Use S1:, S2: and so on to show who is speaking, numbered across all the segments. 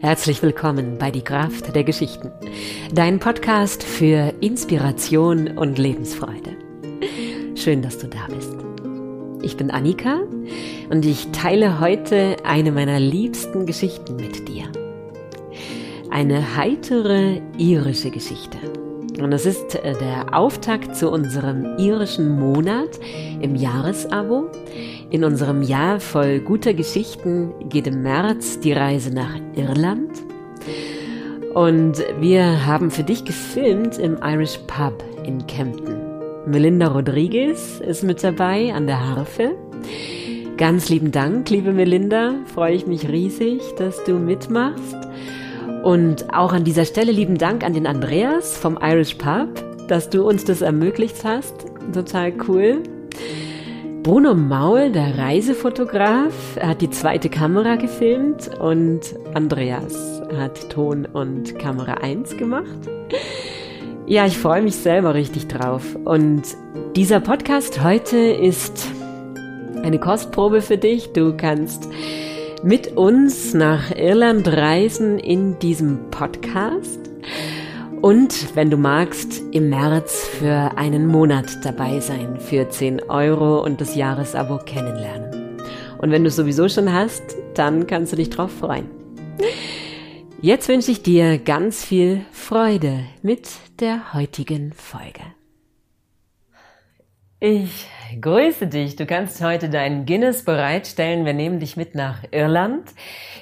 S1: Herzlich willkommen bei Die Kraft der Geschichten, dein Podcast für Inspiration und Lebensfreude. Schön, dass du da bist. Ich bin Annika und ich teile heute eine meiner liebsten Geschichten mit dir. Eine heitere irische Geschichte. Und es ist äh, der Auftakt zu unserem irischen Monat im Jahresabo. In unserem Jahr voll guter Geschichten geht im März die Reise nach Irland. Und wir haben für dich gefilmt im Irish Pub in Kempten. Melinda Rodriguez ist mit dabei an der Harfe. Ganz lieben Dank, liebe Melinda. Freue ich mich riesig, dass du mitmachst. Und auch an dieser Stelle lieben Dank an den Andreas vom Irish Pub, dass du uns das ermöglicht hast. Total cool. Bruno Maul, der Reisefotograf, hat die zweite Kamera gefilmt und Andreas hat Ton und Kamera 1 gemacht. Ja, ich freue mich selber richtig drauf. Und dieser Podcast heute ist eine Kostprobe für dich. Du kannst mit uns nach Irland reisen in diesem Podcast. Und wenn du magst, im März für einen Monat dabei sein, für 10 Euro und das Jahresabo kennenlernen. Und wenn du es sowieso schon hast, dann kannst du dich drauf freuen. Jetzt wünsche ich dir ganz viel Freude mit der heutigen Folge. Ich grüße dich. Du kannst heute deinen Guinness bereitstellen. Wir nehmen dich mit nach Irland,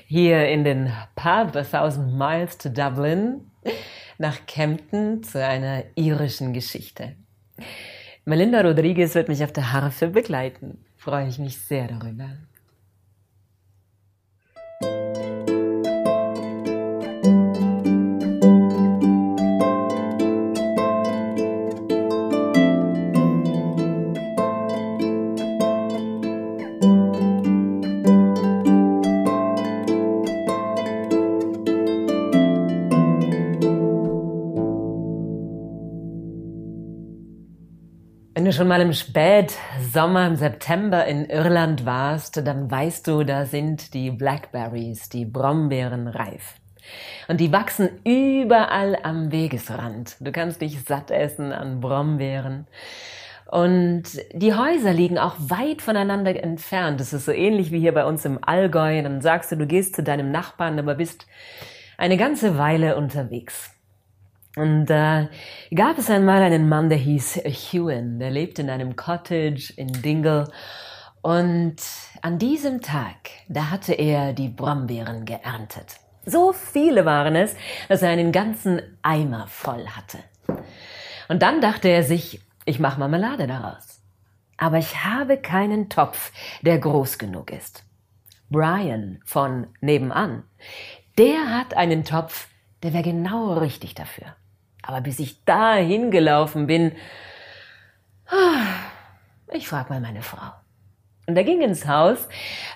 S1: hier in den Pub A Thousand Miles to Dublin, nach Kempten zu einer irischen Geschichte. Melinda Rodriguez wird mich auf der Harfe begleiten. Freue ich mich sehr darüber. Du schon mal im Spätsommer, im September in Irland warst, dann weißt du, da sind die Blackberries, die Brombeeren reif. Und die wachsen überall am Wegesrand. Du kannst dich satt essen an Brombeeren. Und die Häuser liegen auch weit voneinander entfernt. Das ist so ähnlich wie hier bei uns im Allgäu. Dann sagst du, du gehst zu deinem Nachbarn, aber bist eine ganze Weile unterwegs. Und da äh, gab es einmal einen Mann, der hieß Hewen, der lebte in einem Cottage in Dingle. Und an diesem Tag, da hatte er die Brombeeren geerntet. So viele waren es, dass er einen ganzen Eimer voll hatte. Und dann dachte er sich, ich mache Marmelade daraus. Aber ich habe keinen Topf, der groß genug ist. Brian von nebenan, der hat einen Topf, der wäre genau richtig dafür. Aber bis ich da hingelaufen bin, ich frag mal meine Frau. Und er ging ins Haus.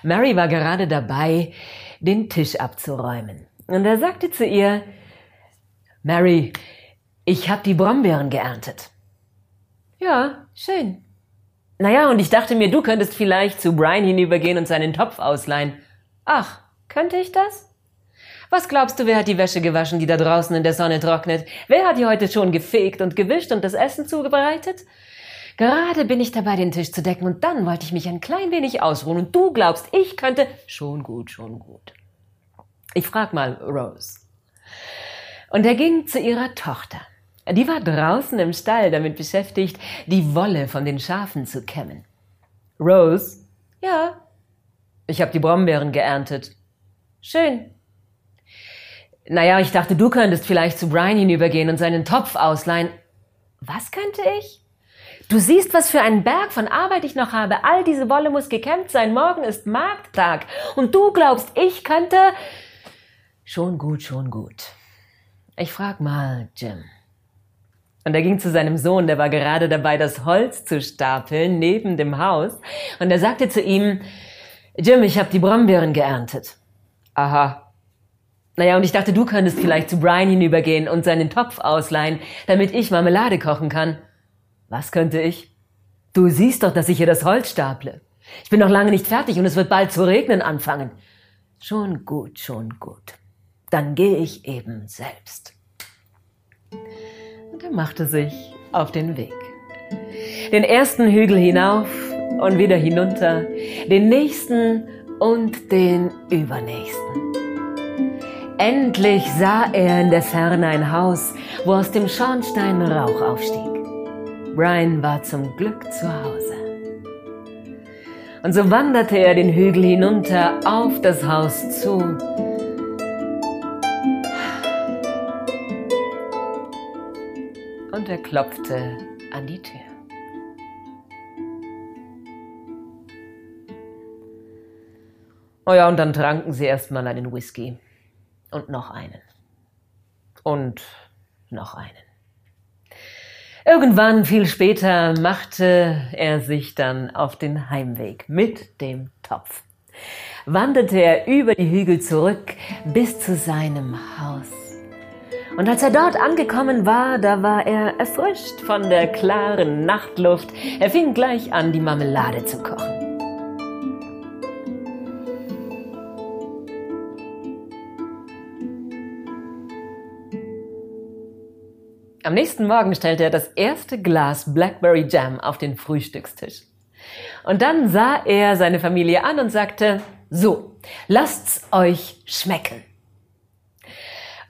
S1: Mary war gerade dabei, den Tisch abzuräumen. Und er sagte zu ihr, Mary, ich habe die Brombeeren geerntet. Ja, schön. Naja, und ich dachte mir, du könntest vielleicht zu Brian hinübergehen und seinen Topf ausleihen. Ach, könnte ich das? Was glaubst du, wer hat die Wäsche gewaschen, die da draußen in der Sonne trocknet? Wer hat die heute schon gefegt und gewischt und das Essen zubereitet? Gerade bin ich dabei, den Tisch zu decken und dann wollte ich mich ein klein wenig ausruhen und du glaubst, ich könnte schon gut, schon gut. Ich frag mal Rose. Und er ging zu ihrer Tochter. Die war draußen im Stall damit beschäftigt, die Wolle von den Schafen zu kämmen. Rose? Ja. Ich habe die Brombeeren geerntet. Schön. Naja, ich dachte, du könntest vielleicht zu Brian hinübergehen und seinen Topf ausleihen. Was könnte ich? Du siehst, was für einen Berg von Arbeit ich noch habe. All diese Wolle muss gekämmt sein. Morgen ist Markttag. Und du glaubst, ich könnte... Schon gut, schon gut. Ich frag mal, Jim. Und er ging zu seinem Sohn, der war gerade dabei, das Holz zu stapeln neben dem Haus. Und er sagte zu ihm, Jim, ich habe die Brombeeren geerntet. Aha, naja, und ich dachte, du könntest vielleicht zu Brian hinübergehen und seinen Topf ausleihen, damit ich Marmelade kochen kann. Was könnte ich? Du siehst doch, dass ich hier das Holz staple. Ich bin noch lange nicht fertig und es wird bald zu regnen anfangen. Schon gut, schon gut. dann gehe ich eben selbst. Und er machte sich auf den Weg. Den ersten Hügel hinauf und wieder hinunter, den nächsten und den übernächsten. Endlich sah er in der Ferne ein Haus, wo aus dem Schornstein Rauch aufstieg. Brian war zum Glück zu Hause. Und so wanderte er den Hügel hinunter auf das Haus zu. Und er klopfte an die Tür. Oh ja, und dann tranken sie erstmal einen Whisky. Und noch einen. Und noch einen. Irgendwann, viel später, machte er sich dann auf den Heimweg mit dem Topf. Wanderte er über die Hügel zurück bis zu seinem Haus. Und als er dort angekommen war, da war er erfrischt von der klaren Nachtluft. Er fing gleich an, die Marmelade zu kochen. Am nächsten Morgen stellte er das erste Glas Blackberry Jam auf den Frühstückstisch. Und dann sah er seine Familie an und sagte, so, lasst's euch schmecken.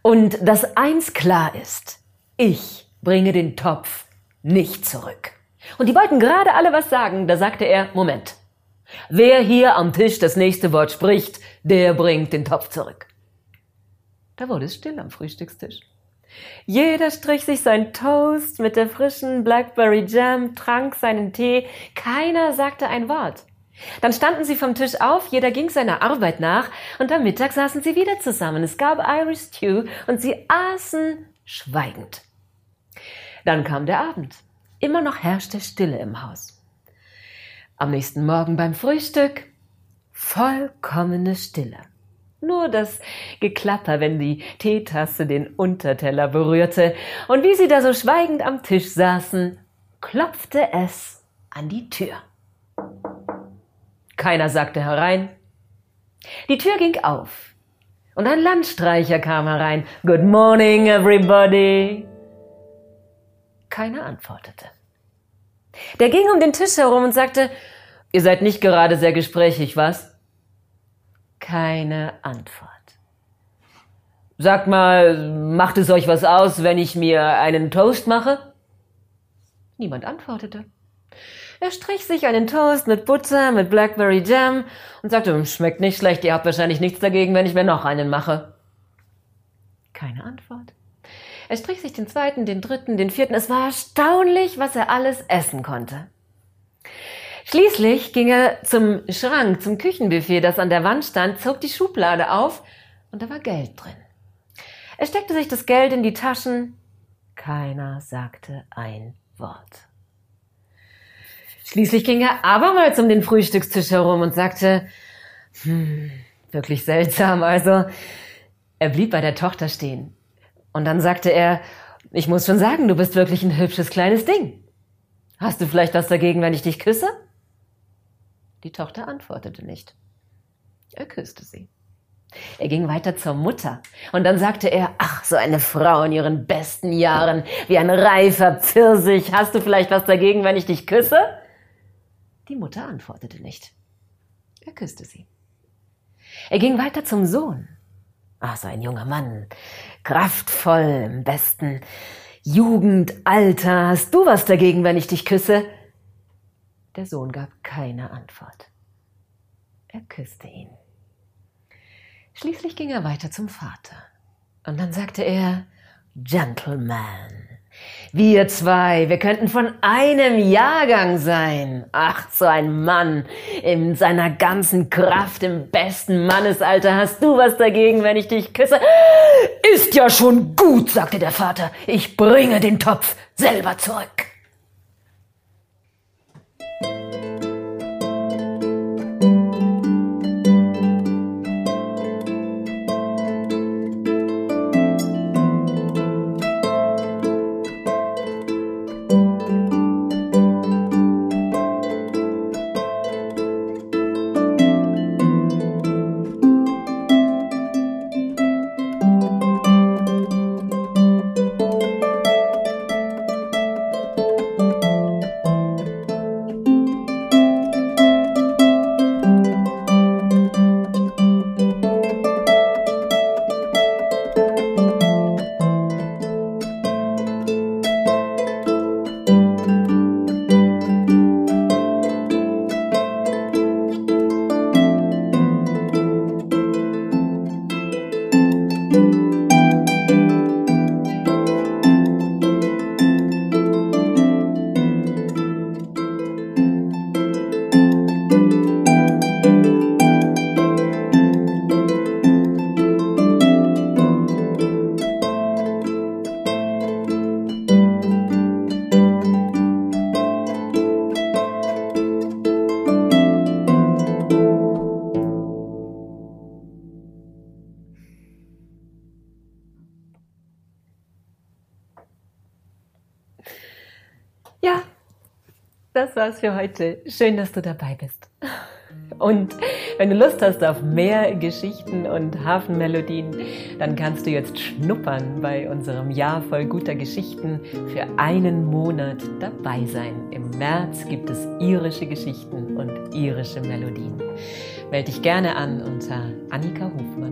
S1: Und dass eins klar ist, ich bringe den Topf nicht zurück. Und die wollten gerade alle was sagen, da sagte er, Moment, wer hier am Tisch das nächste Wort spricht, der bringt den Topf zurück. Da wurde es still am Frühstückstisch. Jeder strich sich sein Toast mit der frischen Blackberry Jam, trank seinen Tee, keiner sagte ein Wort. Dann standen sie vom Tisch auf, jeder ging seiner Arbeit nach, und am Mittag saßen sie wieder zusammen. Es gab Irish Stew und sie aßen schweigend. Dann kam der Abend. Immer noch herrschte Stille im Haus. Am nächsten Morgen beim Frühstück vollkommene Stille. Nur das Geklapper, wenn die Teetasse den Unterteller berührte, und wie sie da so schweigend am Tisch saßen, klopfte es an die Tür. Keiner sagte herein. Die Tür ging auf, und ein Landstreicher kam herein. Good morning, everybody. Keiner antwortete. Der ging um den Tisch herum und sagte, Ihr seid nicht gerade sehr gesprächig, was? Keine Antwort. Sagt mal, macht es euch was aus, wenn ich mir einen Toast mache? Niemand antwortete. Er strich sich einen Toast mit Butter, mit Blackberry Jam und sagte, schmeckt nicht schlecht, ihr habt wahrscheinlich nichts dagegen, wenn ich mir noch einen mache. Keine Antwort. Er strich sich den zweiten, den dritten, den vierten. Es war erstaunlich, was er alles essen konnte. Schließlich ging er zum Schrank, zum Küchenbuffet, das an der Wand stand, zog die Schublade auf und da war Geld drin. Er steckte sich das Geld in die Taschen. Keiner sagte ein Wort. Schließlich ging er abermals um den Frühstückstisch herum und sagte, hm, wirklich seltsam, also. Er blieb bei der Tochter stehen. Und dann sagte er, ich muss schon sagen, du bist wirklich ein hübsches kleines Ding. Hast du vielleicht was dagegen, wenn ich dich küsse? Die Tochter antwortete nicht. Er küsste sie. Er ging weiter zur Mutter und dann sagte er, ach, so eine Frau in ihren besten Jahren, wie ein reifer Pfirsich, hast du vielleicht was dagegen, wenn ich dich küsse? Die Mutter antwortete nicht. Er küsste sie. Er ging weiter zum Sohn. Ach, so ein junger Mann, kraftvoll, im besten Jugendalter, hast du was dagegen, wenn ich dich küsse? Der Sohn gab keine Antwort. Er küsste ihn. Schließlich ging er weiter zum Vater. Und dann sagte er, Gentleman, wir zwei, wir könnten von einem Jahrgang sein. Ach, so ein Mann in seiner ganzen Kraft, im besten Mannesalter. Hast du was dagegen, wenn ich dich küsse? Ist ja schon gut, sagte der Vater. Ich bringe den Topf selber zurück. War's für heute. Schön, dass du dabei bist. Und wenn du Lust hast auf mehr Geschichten und Hafenmelodien, dann kannst du jetzt schnuppern bei unserem Jahr voll guter Geschichten für einen Monat dabei sein. Im März gibt es irische Geschichten und irische Melodien. Melde dich gerne an unter annikahofmann.com